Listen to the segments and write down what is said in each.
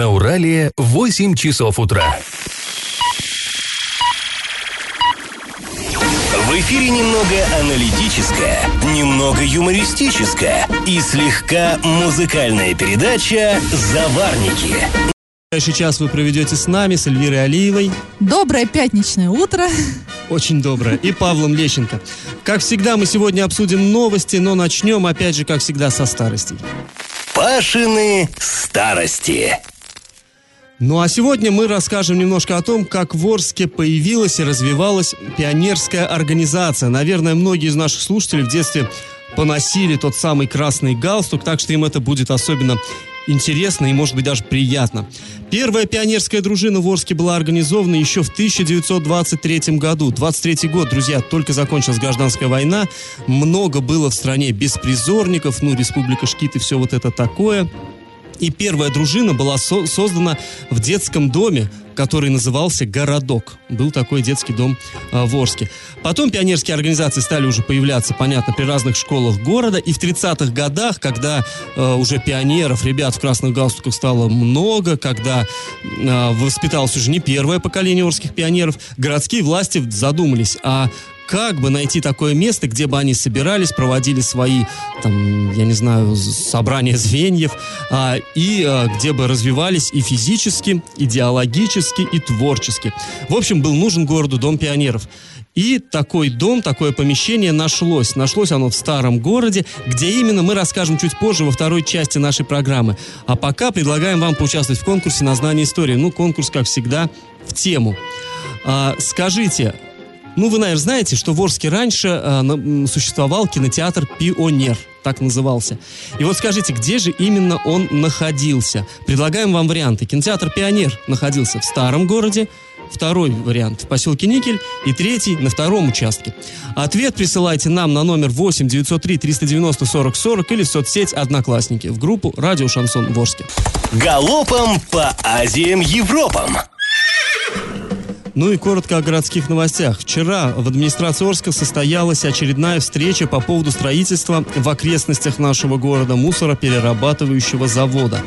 На Урале 8 часов утра. В эфире немного аналитическая, немного юмористическая и слегка музыкальная передача «Заварники». Следующий час вы проведете с нами, с Эльвирой Алиевой. Доброе пятничное утро. Очень доброе. И Павлом Лещенко. Как всегда, мы сегодня обсудим новости, но начнем, опять же, как всегда, со старостей. Пашины старости. Ну а сегодня мы расскажем немножко о том, как в Орске появилась и развивалась пионерская организация. Наверное, многие из наших слушателей в детстве поносили тот самый красный галстук, так что им это будет особенно интересно и, может быть, даже приятно. Первая пионерская дружина в Орске была организована еще в 1923 году. 23 год, друзья, только закончилась гражданская война. Много было в стране беспризорников, ну, республика Шкит и все вот это такое. И первая дружина была со- создана в детском доме, который назывался «Городок». Был такой детский дом э, в Орске. Потом пионерские организации стали уже появляться, понятно, при разных школах города. И в 30-х годах, когда э, уже пионеров, ребят в красных галстуках стало много, когда э, воспиталось уже не первое поколение орских пионеров, городские власти задумались, а как бы найти такое место, где бы они собирались, проводили свои, там, я не знаю, собрания звеньев, а, и а, где бы развивались и физически, идеологически, и творчески. В общем, был нужен городу Дом пионеров. И такой дом, такое помещение нашлось. Нашлось оно в старом городе, где именно мы расскажем чуть позже во второй части нашей программы. А пока предлагаем вам поучаствовать в конкурсе на знание истории. Ну, конкурс, как всегда, в тему. А, скажите, ну, вы, наверное, знаете, что в Орске раньше э, существовал кинотеатр «Пионер», так назывался. И вот скажите, где же именно он находился? Предлагаем вам варианты. Кинотеатр «Пионер» находился в старом городе, второй вариант в поселке Никель и третий на втором участке. Ответ присылайте нам на номер 8 903 390 40 40 или в соцсеть «Одноклассники» в группу «Радио Шансон Ворске». Галопом по Азиям Европам. Ну и коротко о городских новостях. Вчера в администрации Орска состоялась очередная встреча по поводу строительства в окрестностях нашего города мусороперерабатывающего завода.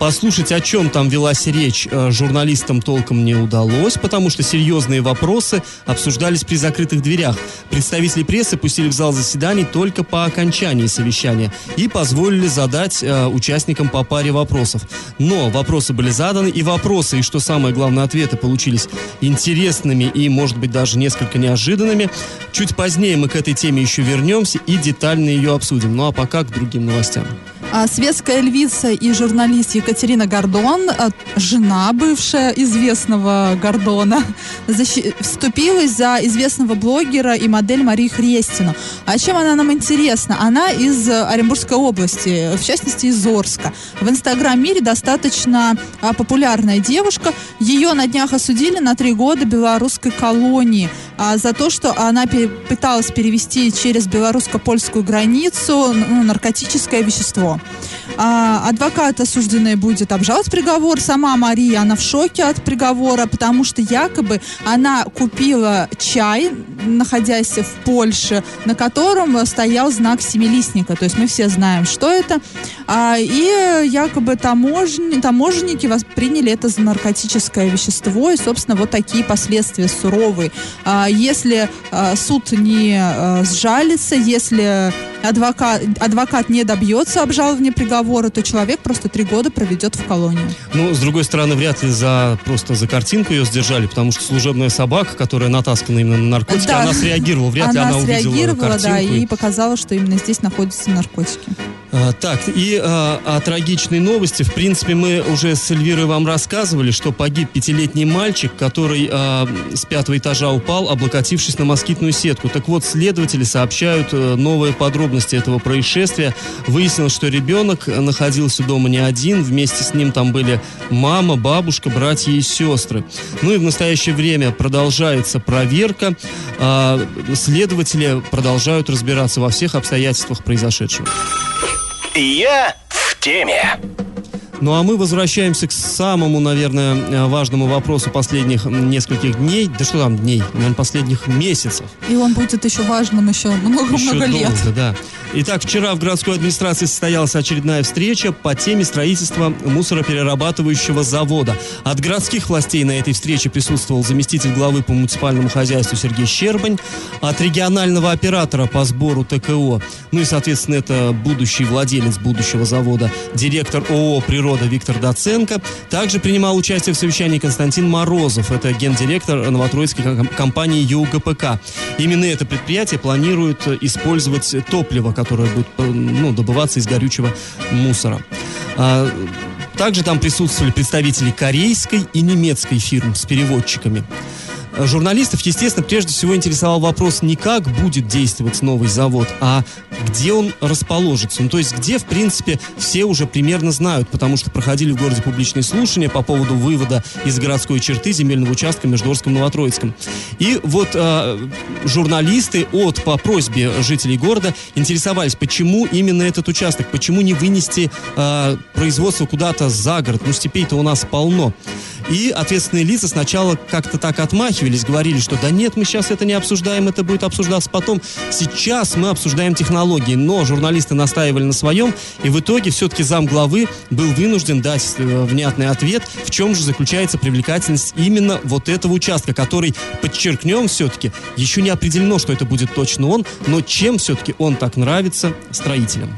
Послушать, о чем там велась речь, э, журналистам толком не удалось, потому что серьезные вопросы обсуждались при закрытых дверях. Представители прессы пустили в зал заседаний только по окончании совещания и позволили задать э, участникам по паре вопросов. Но вопросы были заданы, и вопросы, и что самое главное, ответы получились интересными и, может быть, даже несколько неожиданными. Чуть позднее мы к этой теме еще вернемся и детально ее обсудим. Ну а пока к другим новостям. А, Светская львица и журналист Екатерина Гордон, а, жена бывшая известного Гордона, защи- вступилась за известного блогера и модель Марию Хрестину. А чем она нам интересна? Она из э, Оренбургской области, в частности из Орска. В инстаграм-мире достаточно а, популярная девушка. Ее на днях осудили на три года белорусской колонии за то, что она пыталась перевести через белорусско-польскую границу ну, наркотическое вещество. А, адвокат осужденный будет обжаловать приговор. Сама Мария, она в шоке от приговора, потому что якобы она купила чай, находясь в Польше, на котором стоял знак семилистника. То есть мы все знаем, что это. А, и якобы таможни, таможенники восприняли это за наркотическое вещество. И, собственно, вот такие последствия суровые. А, если а, суд не а, сжалится, если адвокат, адвокат не добьется обжалования приговора, то человек просто три года проведет в колонии. Ну, с другой стороны, вряд ли за просто за картинку ее сдержали, потому что служебная собака, которая натаскана именно на наркотики, Да. она среагировала. Вряд ли она она увидела картинку. да, и показала, что именно здесь находятся наркотики. А, так, и а, о трагичной новости. В принципе, мы уже с Эльвирой вам рассказывали, что погиб пятилетний мальчик, который а, с пятого этажа упал, облокотившись на москитную сетку. Так вот, следователи сообщают э, новые подробности этого происшествия. Выяснилось, что ребенок находился дома не один, вместе с ним там были мама, бабушка, братья и сестры. Ну и в настоящее время продолжается проверка. А, следователи продолжают разбираться во всех обстоятельствах произошедшего. Я в теме. Ну а мы возвращаемся к самому, наверное, э, важному вопросу последних нескольких дней. Да что там дней? Наверное, последних месяцев. И он будет еще важным еще много-много лет. долго, да. Итак, вчера в городской администрации состоялась очередная встреча по теме строительства мусороперерабатывающего завода. От городских властей на этой встрече присутствовал заместитель главы по муниципальному хозяйству Сергей Щербань, от регионального оператора по сбору ТКО, ну и, соответственно, это будущий владелец будущего завода, директор ООО «Природа» Виктор Доценко. Также принимал участие в совещании Константин Морозов, это гендиректор новотроицкой ком- компании ЮГПК. Именно это предприятие планирует использовать топливо, которое будет ну, добываться из горючего мусора. А, Также там присутствовали представители корейской и немецкой фирм с переводчиками. Журналистов, естественно, прежде всего интересовал вопрос не как будет действовать новый завод, а где он расположится. Ну, то есть где, в принципе, все уже примерно знают, потому что проходили в городе публичные слушания по поводу вывода из городской черты земельного участка между Орском и Новотроицком. И вот э, журналисты от, по просьбе жителей города интересовались, почему именно этот участок, почему не вынести э, производство куда-то за город, ну степей-то у нас полно. И ответственные лица сначала как-то так отмахивались, говорили, что да нет, мы сейчас это не обсуждаем, это будет обсуждаться потом. Сейчас мы обсуждаем технологии, но журналисты настаивали на своем, и в итоге все-таки зам главы был вынужден дать э, внятный ответ, в чем же заключается привлекательность именно вот этого участка, который, подчеркнем все-таки, еще не определено, что это будет точно он, но чем все-таки он так нравится строителям.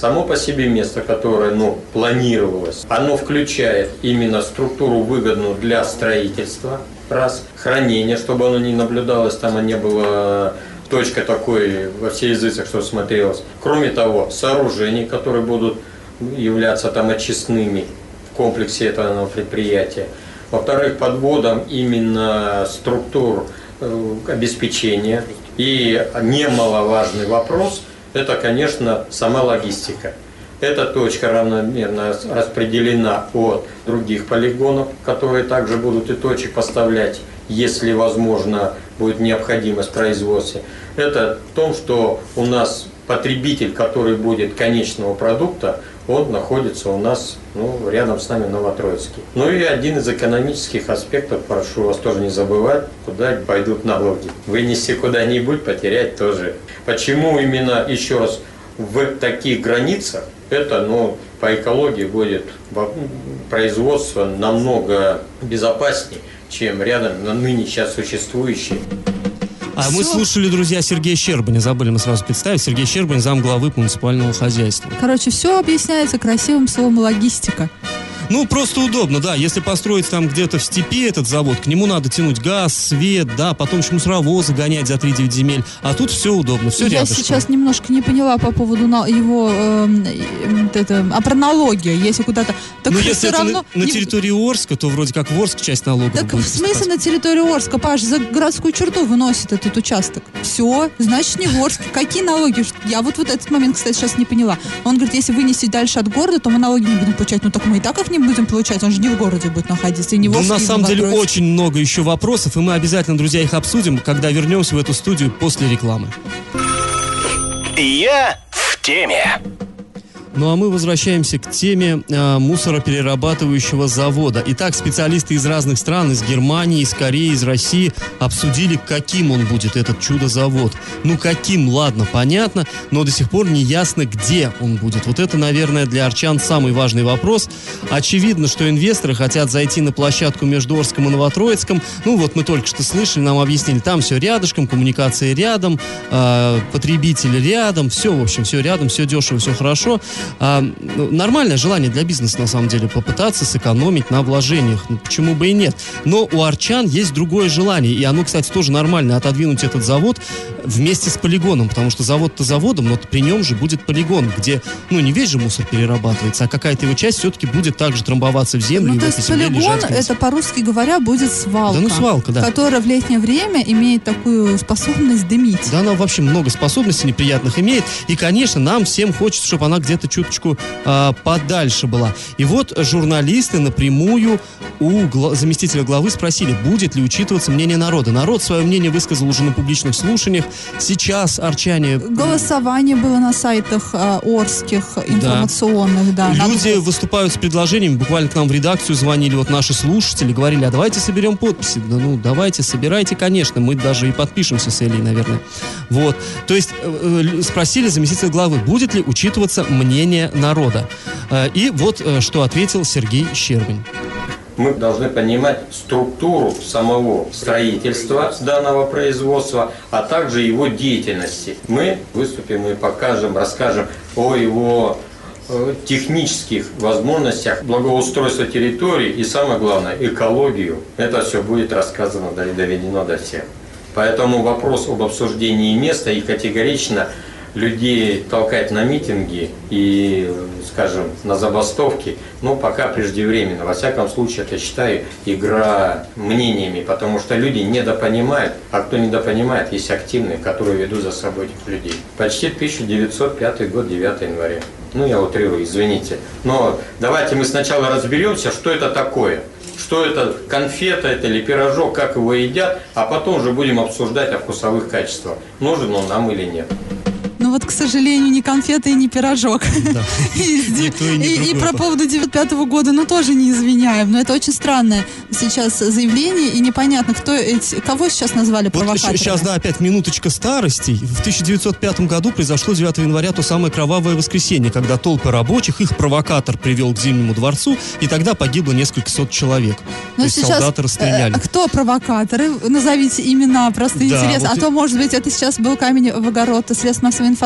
Само по себе место, которое ну, планировалось, оно включает именно структуру выгодную для строительства, раз, хранение, чтобы оно не наблюдалось, там не было точка такой во всех языцах, что смотрелось. Кроме того, сооружений, которые будут являться там очистными в комплексе этого предприятия. Во-вторых, подводом именно структур э, обеспечения. И немаловажный вопрос – это, конечно, сама логистика. Эта точка равномерно распределена от других полигонов, которые также будут и точек поставлять, если, возможно, будет необходимость в производстве. Это в том, что у нас потребитель, который будет конечного продукта, он находится у нас ну, рядом с нами в Новотроицке. Ну и один из экономических аспектов, прошу вас тоже не забывать, куда пойдут налоги. Вынести куда-нибудь, потерять тоже. Почему именно, еще раз, в таких границах, это, ну, по экологии будет во- производство намного безопаснее, чем рядом на ныне сейчас существующие. А мы Всё. слушали, друзья, Сергея Щербаня. Забыли мы сразу представить. Сергей Щербань, зам главы муниципального хозяйства. Короче, все объясняется красивым словом логистика. Ну, просто удобно, да. Если построить там где-то в степи этот завод, к нему надо тянуть газ, свет, да, потом еще мусоровозы гонять за 3-9 земель. А тут все удобно, все Я рядышком. сейчас немножко не поняла по поводу на- его э, это, а про налоги, если куда-то. Так ну, если это равно на, на территории Орска, то вроде как в Орск часть налогов Так в смысле на территорию Орска, Паш, за городскую черту выносит этот участок. Все, значит не в Орске. Какие налоги? Я вот, вот этот момент, кстати, сейчас не поняла. Он говорит, если вынести дальше от города, то мы налоги не будем получать. Ну так мы и так их не будем получать, он же не в городе будет находиться, и не в Ну, на самом деле Новотроицке. очень много еще вопросов, и мы обязательно, друзья, их обсудим, когда вернемся в эту студию после рекламы. Я в теме. Ну а мы возвращаемся к теме э, мусороперерабатывающего завода. Итак, специалисты из разных стран, из Германии, из Кореи, из России обсудили, каким он будет, этот чудо-завод. Ну каким, ладно, понятно, но до сих пор не ясно, где он будет. Вот это, наверное, для арчан самый важный вопрос. Очевидно, что инвесторы хотят зайти на площадку между Орском и Новотроицком. Ну вот мы только что слышали, нам объяснили, там все рядышком, коммуникации рядом, э, потребители рядом, все, в общем, все рядом, все дешево, все хорошо. А, ну, нормальное желание для бизнеса, на самом деле, попытаться сэкономить на вложениях. Ну, почему бы и нет? Но у арчан есть другое желание, и оно, кстати, тоже нормально, отодвинуть этот завод вместе с полигоном, потому что завод-то заводом, но при нем же будет полигон, где, ну, не весь же мусор перерабатывается, а какая-то его часть все-таки будет также трамбоваться в землю Ну, и то есть полигон, лежать это по-русски говоря, будет свалка. Да ну свалка, да. Которая в летнее время имеет такую способность дымить. Да, она вообще много способностей неприятных имеет. И, конечно, нам всем хочется, чтобы она где-то чуточку а, подальше была. И вот журналисты напрямую у гла- заместителя главы спросили, будет ли учитываться мнение народа. Народ свое мнение высказал уже на публичных слушаниях. Сейчас арчане... Голосование было на сайтах э, Орских информационных, да. Надо Люди было- выступают с предложениями, буквально к нам в редакцию звонили вот наши слушатели, говорили, а давайте соберем подписи. Да ну, давайте, собирайте, конечно, мы даже и подпишемся с Элей, наверное. Вот, то есть э, э, спросили заместителя главы, будет ли учитываться мнение народа. Э, И вот э, что ответил Сергей Щербин. Мы должны понимать структуру самого строительства данного производства, а также его деятельности. Мы выступим и покажем, расскажем о его э, технических возможностях благоустройства территории и, самое главное, экологию. Это все будет рассказано и доведено до всех. Поэтому вопрос об обсуждении места и категорично людей толкать на митинги и, скажем, на забастовки, ну, пока преждевременно. Во всяком случае, это считаю игра мнениями, потому что люди недопонимают, а кто недопонимает, есть активные, которые ведут за собой этих людей. Почти 1905 год, 9 января. Ну, я утрирую, извините. Но давайте мы сначала разберемся, что это такое. Что это конфета это или пирожок, как его едят, а потом уже будем обсуждать о вкусовых качествах, нужен он нам или нет. Ну вот, к сожалению, ни конфеты и ни пирожок. И, то про поводу 95 года, ну тоже не извиняем. Но это очень странное сейчас заявление, и непонятно, кто эти, кого сейчас назвали Вот провокаторами. сейчас, да, опять минуточка старостей. В 1905 году произошло 9 января то самое кровавое воскресенье, когда толпы рабочих, их провокатор привел к Зимнему дворцу, и тогда погибло несколько сот человек. то Но Ну, сейчас, солдаты расстреляли. э, кто провокаторы? Назовите имена, просто Да, интересно. вот а и- то, может быть, это сейчас был камень в огород средств массовой информации.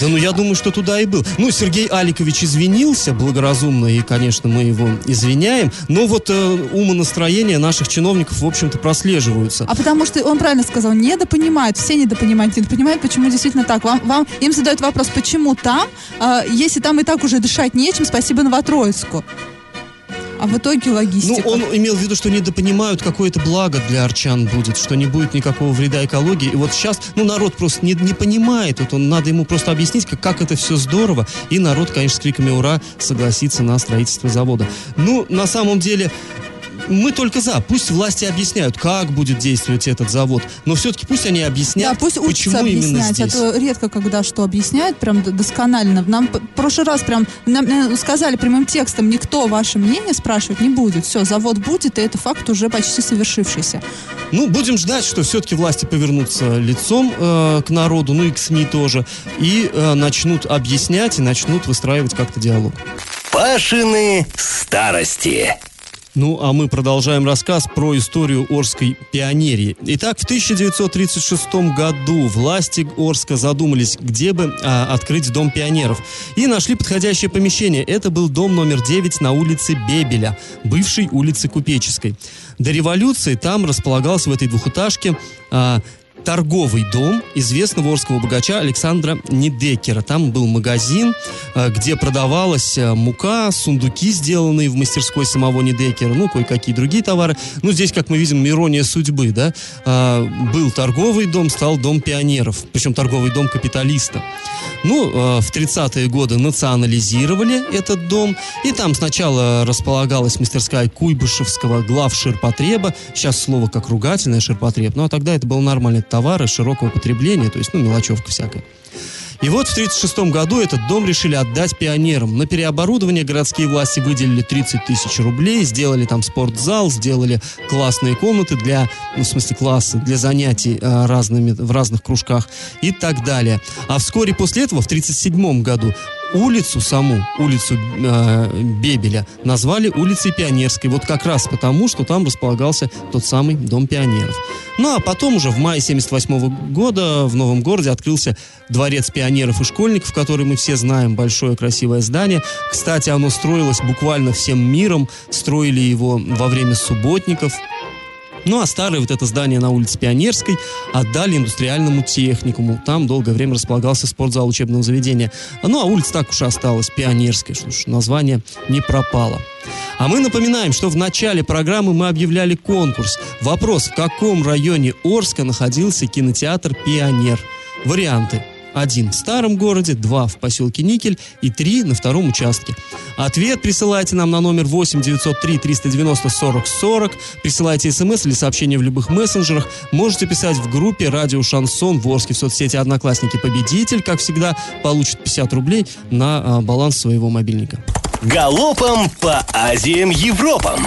Да ну я думаю, что туда и был. Ну, Сергей Аликович извинился благоразумно, и, конечно, мы его извиняем. Но вот э, умонастроения наших чиновников, в общем-то, прослеживаются. А потому что он правильно сказал, недопонимают, все недопонимают, недопонимают, почему действительно так. Вам, вам им задают вопрос, почему там, а, если там и так уже дышать нечем, спасибо Новотроицку. А в итоге Ну, логистика. он имел в виду, что недопонимают, какое это благо для арчан будет, что не будет никакого вреда экологии. И вот сейчас, ну, народ просто не, не понимает, вот он, надо ему просто объяснить, как, как это все здорово, и народ, конечно, с криками «Ура!» согласится на строительство завода. Ну, на самом деле, мы только за. Пусть власти объясняют, как будет действовать этот завод, но все-таки пусть они объяснят, Да, пусть почему именно здесь. А то редко, когда что объясняют, прям досконально. Нам в прошлый раз прям нам, э, сказали прямым текстом, никто ваше мнение спрашивать не будет. Все, завод будет, и это факт уже почти совершившийся. Ну, будем ждать, что все-таки власти повернутся лицом э, к народу, ну и к СМИ тоже, и э, начнут объяснять, и начнут выстраивать как-то диалог. Пашины старости. Ну, а мы продолжаем рассказ про историю Орской пионерии. Итак, в 1936 году власти Орска задумались, где бы а, открыть Дом пионеров. И нашли подходящее помещение. Это был дом номер 9 на улице Бебеля, бывшей улице Купеческой. До революции там располагался в этой двухэтажке а, торговый дом известного орского богача Александра Недекера. Там был магазин, э, где продавалась э, мука, сундуки, сделанные в мастерской самого Недекера, ну, кое-какие другие товары. Ну, здесь, как мы видим, ирония судьбы, да. А, Был торговый дом, стал дом пионеров, причем торговый дом капиталиста. Ну, э, в 30-е годы национализировали этот дом, и там сначала располагалась мастерская Куйбышевского глав ширпотреба, сейчас слово как ругательное ширпотреб, ну а тогда это был нормальный товар широкого потребления, то есть, ну, мелочевка всякая. И вот в 1936 году этот дом решили отдать пионерам. На переоборудование городские власти выделили 30 тысяч рублей, сделали там спортзал, сделали классные комнаты для, ну, в смысле классы, для занятий э, разными, в разных кружках и так далее. А вскоре после этого, в 1937 году, улицу саму, улицу э, Бебеля, назвали улицей Пионерской. Вот как раз потому, что там располагался тот самый Дом пионеров. Ну, а потом уже в мае 78 года в Новом городе открылся Дворец пионеров и школьников, который мы все знаем, большое красивое здание. Кстати, оно строилось буквально всем миром, строили его во время субботников. Ну, а старое вот это здание на улице Пионерской отдали индустриальному техникуму. Там долгое время располагался спортзал учебного заведения. Ну, а улица так уж и осталась, Пионерская, что ж, название не пропало. А мы напоминаем, что в начале программы мы объявляли конкурс. Вопрос, в каком районе Орска находился кинотеатр «Пионер». Варианты. Один в старом городе, два в поселке Никель и три на втором участке. Ответ присылайте нам на номер 8 903 390 40 40. Присылайте смс или сообщение в любых мессенджерах. Можете писать в группе «Радио Шансон» в Орске в соцсети «Одноклассники». Победитель, как всегда, получит 50 рублей на а, баланс своего мобильника. Галопом по Азиям Европам.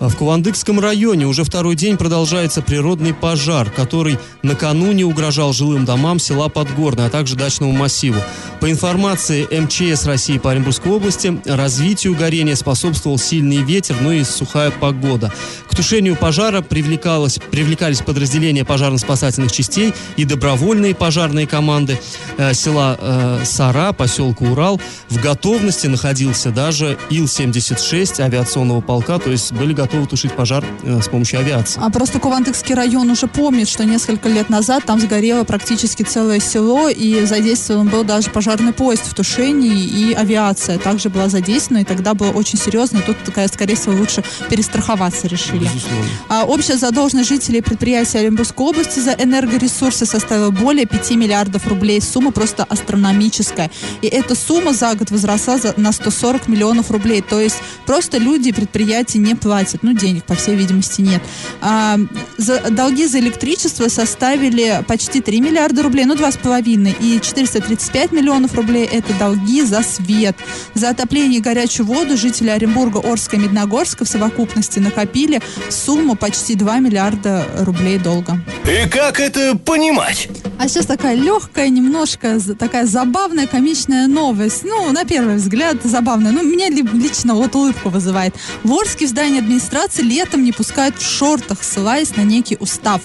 А В Кувандыкском районе уже второй день продолжается природный пожар, который накануне угрожал жилым домам села Подгорное, а также дачному массиву. По информации МЧС России по Оренбургской области, развитию горения способствовал сильный ветер, ну и сухая погода. К тушению пожара привлекалось, привлекались подразделения пожарно-спасательных частей и добровольные пожарные команды э, села э, Сара, поселка Урал. В готовности находился даже Ил-76 авиационного полка, то есть были готовы тушить пожар э, с помощью авиации. А просто Кувандыкский район уже помнит, что несколько лет назад там сгорело практически целое село, и задействован был даже пожарный поезд в тушении, и авиация также была задействована, и тогда было очень серьезно, и тут, такая, скорее всего, лучше перестраховаться решили. Безусловно. А общая задолженность жителей предприятия Оренбургской области за энергоресурсы составила более 5 миллиардов рублей. Сумма просто астрономическая. И эта сумма за год возросла на 140 миллионов рублей. То есть просто люди и предприятия не платят. Ну, денег, по всей видимости, нет. А, за- долги за электричество составили почти 3 миллиарда рублей, ну, 2,5. И 435 миллионов рублей – это долги за свет. За отопление и горячую воду жители Оренбурга, Орска и Медногорска в совокупности накопили сумму почти 2 миллиарда рублей долга. И как это понимать? А сейчас такая легкая, немножко такая забавная, комичная новость. Ну, на первый взгляд, забавная. Ну, меня ли- лично вот улыбку вызывает. В Орске в здании администрации летом не пускают в шортах, ссылаясь на некий устав.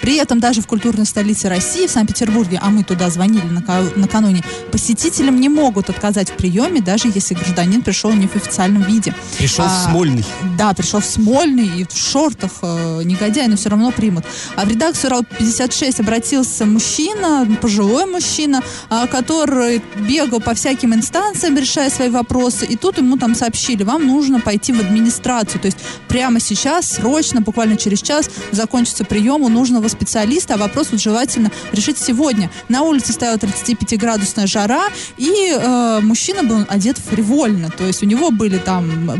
При этом даже в культурной столице России, в Санкт-Петербурге, а мы туда звонили нака- накануне, посетителям не могут отказать в приеме, даже если гражданин пришел не в официальном виде. Пришел А, Смольный. Да, пришел в Смольный и в шортах, э, негодяй, но все равно примут. А в редакцию РАУ-56 обратился мужчина, пожилой мужчина, а, который бегал по всяким инстанциям, решая свои вопросы, и тут ему там сообщили, вам нужно пойти в администрацию, то есть прямо сейчас, срочно, буквально через час закончится прием у нужного специалиста, а вопрос вот желательно решить сегодня. На улице стояла 35-градусная жара, и э, мужчина был одет фривольно, то есть у него были там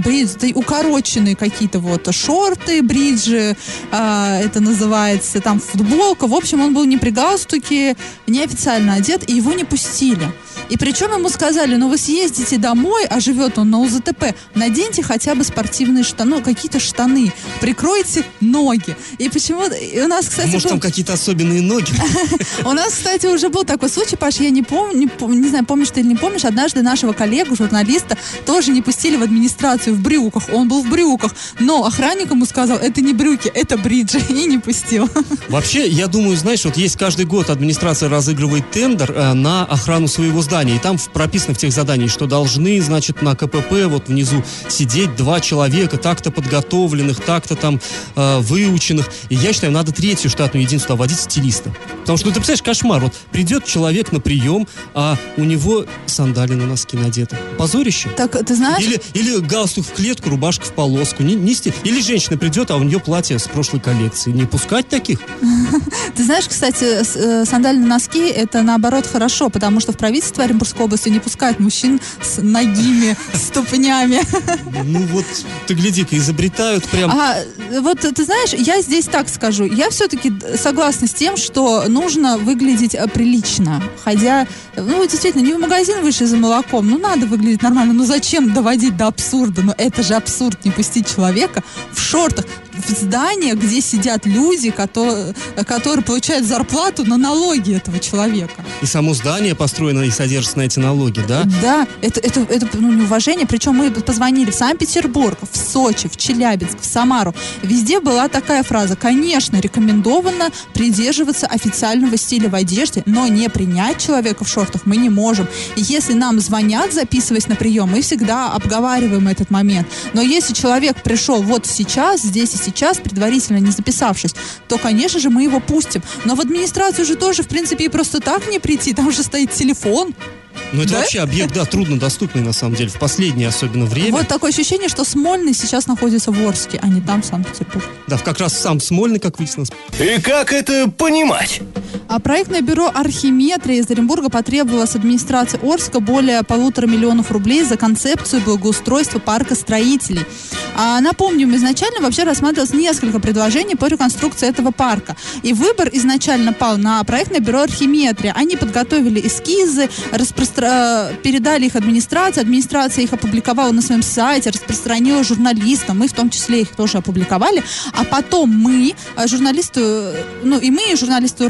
укороченные какие-то вот шорты, бриджи, а, это называется, там футболка. В общем, он был не при галстуке, неофициально одет, и его не пустили. И причем ему сказали, ну вы съездите домой, а живет он на УЗТП, наденьте хотя бы спортивные штаны, ну, какие-то штаны, прикройте ноги. И почему и у нас, кстати, Может, был- там какие-то особенные ноги? у нас, кстати, уже был такой случай, Паш, я не помню, не, знаю, помнишь ты или не помнишь, однажды нашего коллегу, журналиста, тоже не пустили в администрацию в брюках. Он был в брюках, но охранник ему сказал, это не брюки, это бриджи, и не пустил. Вообще, я думаю, знаешь, вот есть каждый год администрация разыгрывает тендер э, на охрану своего здания. И там прописано в тех заданиях, что должны, значит, на КПП вот внизу сидеть два человека, так-то подготовленных, так-то там э, выученных. И я считаю, надо третью штатную единицу туда вводить стилиста. Потому что, ну, ты представляешь, кошмар. Вот придет человек на прием, а у него сандали на носки надеты. Позорище. Так, ты знаешь, Или, или галстук в клетку, рубашка в полоску. Не, не сти- Или женщина придет, а у нее платье с прошлой коллекции. Не пускать таких? ты знаешь, кстати, э, сандальные носки это наоборот хорошо, потому что в правительстве Оренбургской области не пускают мужчин с ногими ступнями. Ну вот, ты гляди-ка, изобретают прям... А, вот ты знаешь, я здесь так скажу. Я все-таки согласна с тем, что нужно выглядеть э, прилично. Ходя, ну, действительно, не в магазин вышли за молоком, ну, надо выглядеть нормально. Ну, зачем доводить до абсурда? Ну, это же абсурд, не пустить человека в шортах в здание, где сидят люди, которые, которые получают зарплату на налоги этого человека. И само здание построено и содержится на эти налоги, да? Да, это, это, это ну, неуважение. Причем мы позвонили в Санкт-Петербург, в Сочи, в Челябинск, в Самару. Везде была такая фраза. Конечно, рекомендовано придерживаться официального стиля в одежде, но не принять человека в шортах мы не можем. И если нам звонят, записываясь на прием, мы всегда обговариваем этот момент. Но если человек пришел вот сейчас, здесь сейчас, предварительно не записавшись, то, конечно же, мы его пустим. Но в администрацию же тоже, в принципе, и просто так не прийти. Там же стоит телефон. Ну это Да? вообще объект, да, труднодоступный на самом деле, в последнее особенно время. Вот такое ощущение, что Смольный сейчас находится в Орске, а не там, в Санкт-Петербурге. Да, как раз сам Смольный, как выяснилось. И как это понимать? А проектное бюро «Архиметрия» из Оренбурга потребовало с администрации Орска более полутора миллионов рублей за концепцию благоустройства парка строителей. А, напомним, изначально вообще рассматривалось несколько предложений по реконструкции этого парка. И выбор изначально пал на проектное бюро «Архиметрия». Они подготовили эскизы, распростра... передали их администрации, администрация их опубликовала на своем сайте, распространила журналистам, мы в том числе их тоже опубликовали. А потом мы, а, журналисты, ну и мы, журналисты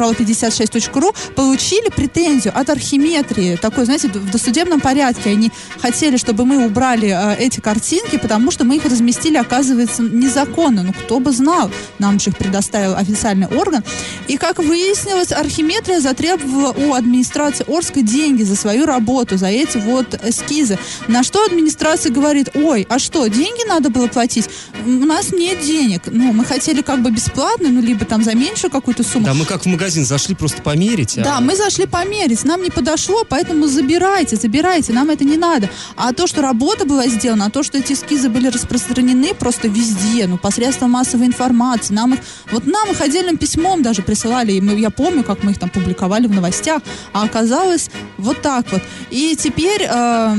Урала56.ру, получили претензию от архиметрии, такой, знаете, в досудебном порядке. Они хотели, чтобы мы убрали э, эти картинки, потому что мы их разместили, оказывается, незаконно. Ну, кто бы знал, нам же их предоставил официальный орган. И, как выяснилось, архиметрия затребовала у администрации Орска деньги за свою работу, за эти вот эскизы. На что администрация говорит, ой, а что, деньги надо было платить? У нас нет денег. Ну, мы хотели как бы бесплатно, ну, либо там за меньшую какую-то сумму. Да, мы как в магазин зашли просто померить. а- Да, мы зашли померить, нам не подошло, поэтому забирайте, забирайте, нам это не надо. А то, что работа была сделана, а то, что эти эскизы были распространены просто везде, ну, посредством массовой информации, нам их, вот нам их отдельным письмом даже присылали, и мы, я помню, как мы их там публиковали в новостях, а оказалось вот так вот. И теперь э,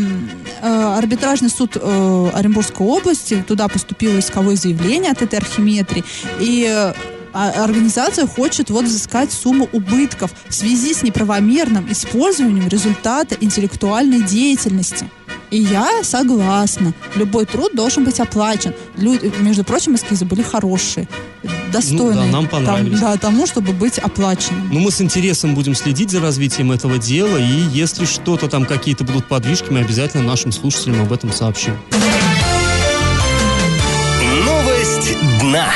э, арбитражный суд э, Оренбургской области, туда поступило исковое заявление от этой архиметрии, и э, а- организация хочет вот взыскать сумму убытков в связи с неправомерным использованием результата интеллектуальной деятельности. И я согласна. Любой труд должен быть оплачен. Лю- между прочим, эскизы были хорошие, достойные. Ну нам там- понравились. да, тому, чтобы быть оплаченным. Ну, мы с интересом будем следить за развитием этого дела, и если что-то там, какие-то будут подвижки, мы обязательно нашим слушателям об этом сообщим. Новость дна.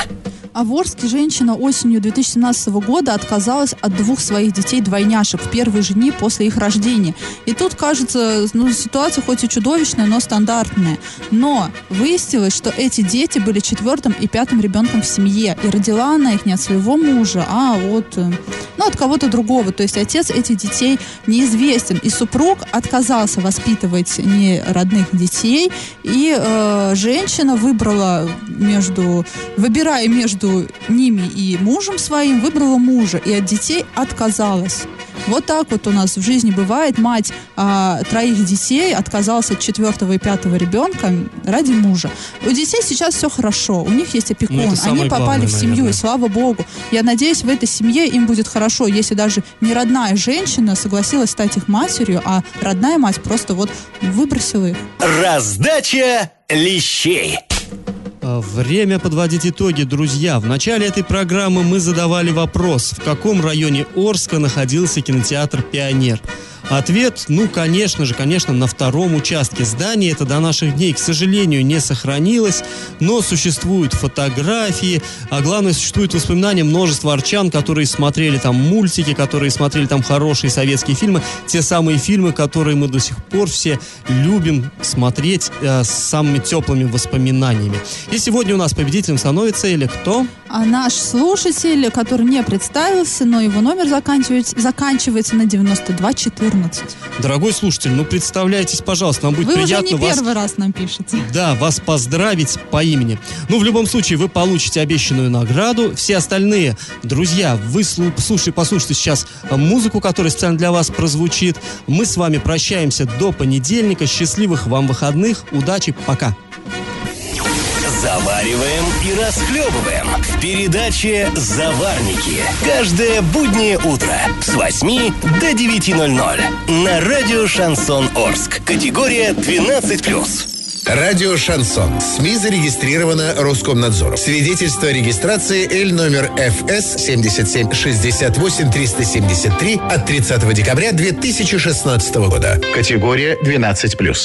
А в Орске женщина осенью 2017 года отказалась от двух своих детей-двойняшек в первые же дни после их рождения. И тут, кажется, ну, ситуация хоть и чудовищная, но стандартная. Но выяснилось, что эти дети были четвертым и пятым ребенком в семье. И родила она их не от своего мужа, а от, э, ну, от кого-то другого. То есть отец этих детей неизвестен. И супруг отказался воспитывать не родных детей. И э, женщина выбрала между, выбирая между ними и мужем своим, выбрала мужа и от детей отказалась. Вот так вот у нас в жизни бывает. Мать а, троих детей отказалась от четвертого и пятого ребенка ради мужа. У детей сейчас все хорошо, у них есть опекун, Ну, они попали главное, в семью, наверное. и слава богу. Я надеюсь, в этой семье им будет хорошо, если даже не родная женщина согласилась стать их матерью, а родная мать просто вот выбросила их. Раздача лещей. А, Время подводить итоги, друзья. В начале этой программы мы задавали вопрос, в каком районе Орска находился кинотеатр «Пионер». Ответ, ну, конечно же, конечно, на втором участке здания. Это до наших дней, к сожалению, не сохранилось, но существуют фотографии, а главное, существуют воспоминания множества арчан, которые смотрели там мультики, которые смотрели там хорошие советские фильмы, те самые фильмы, которые мы до сих пор все любим смотреть э, с самыми теплыми воспоминаниями. И сегодня у нас победителем становится или кто? А наш слушатель, который не представился, но его номер заканчивается, заканчивается на 9214. Дорогой слушатель, ну представляйтесь, пожалуйста, нам будет Вы уже приятно не вас первый раз нам пишете. Да, вас поздравить по имени. Ну, в любом случае, вы получите обещанную награду. Все остальные, друзья, вы слу- слушай, послушайте сейчас музыку, которая специально для вас прозвучит. Мы с вами прощаемся до понедельника. Счастливых вам выходных. Удачи, пока. Завариваем и расхлебываем в передаче «Заварники». Каждое буднее утро с 8 до 9.00 на радио «Шансон Орск». Категория 12+. Радио «Шансон». СМИ зарегистрировано Роскомнадзором. Свидетельство о регистрации Л номер ФС 77 68 373 от 30 декабря 2016 года. Категория 12+.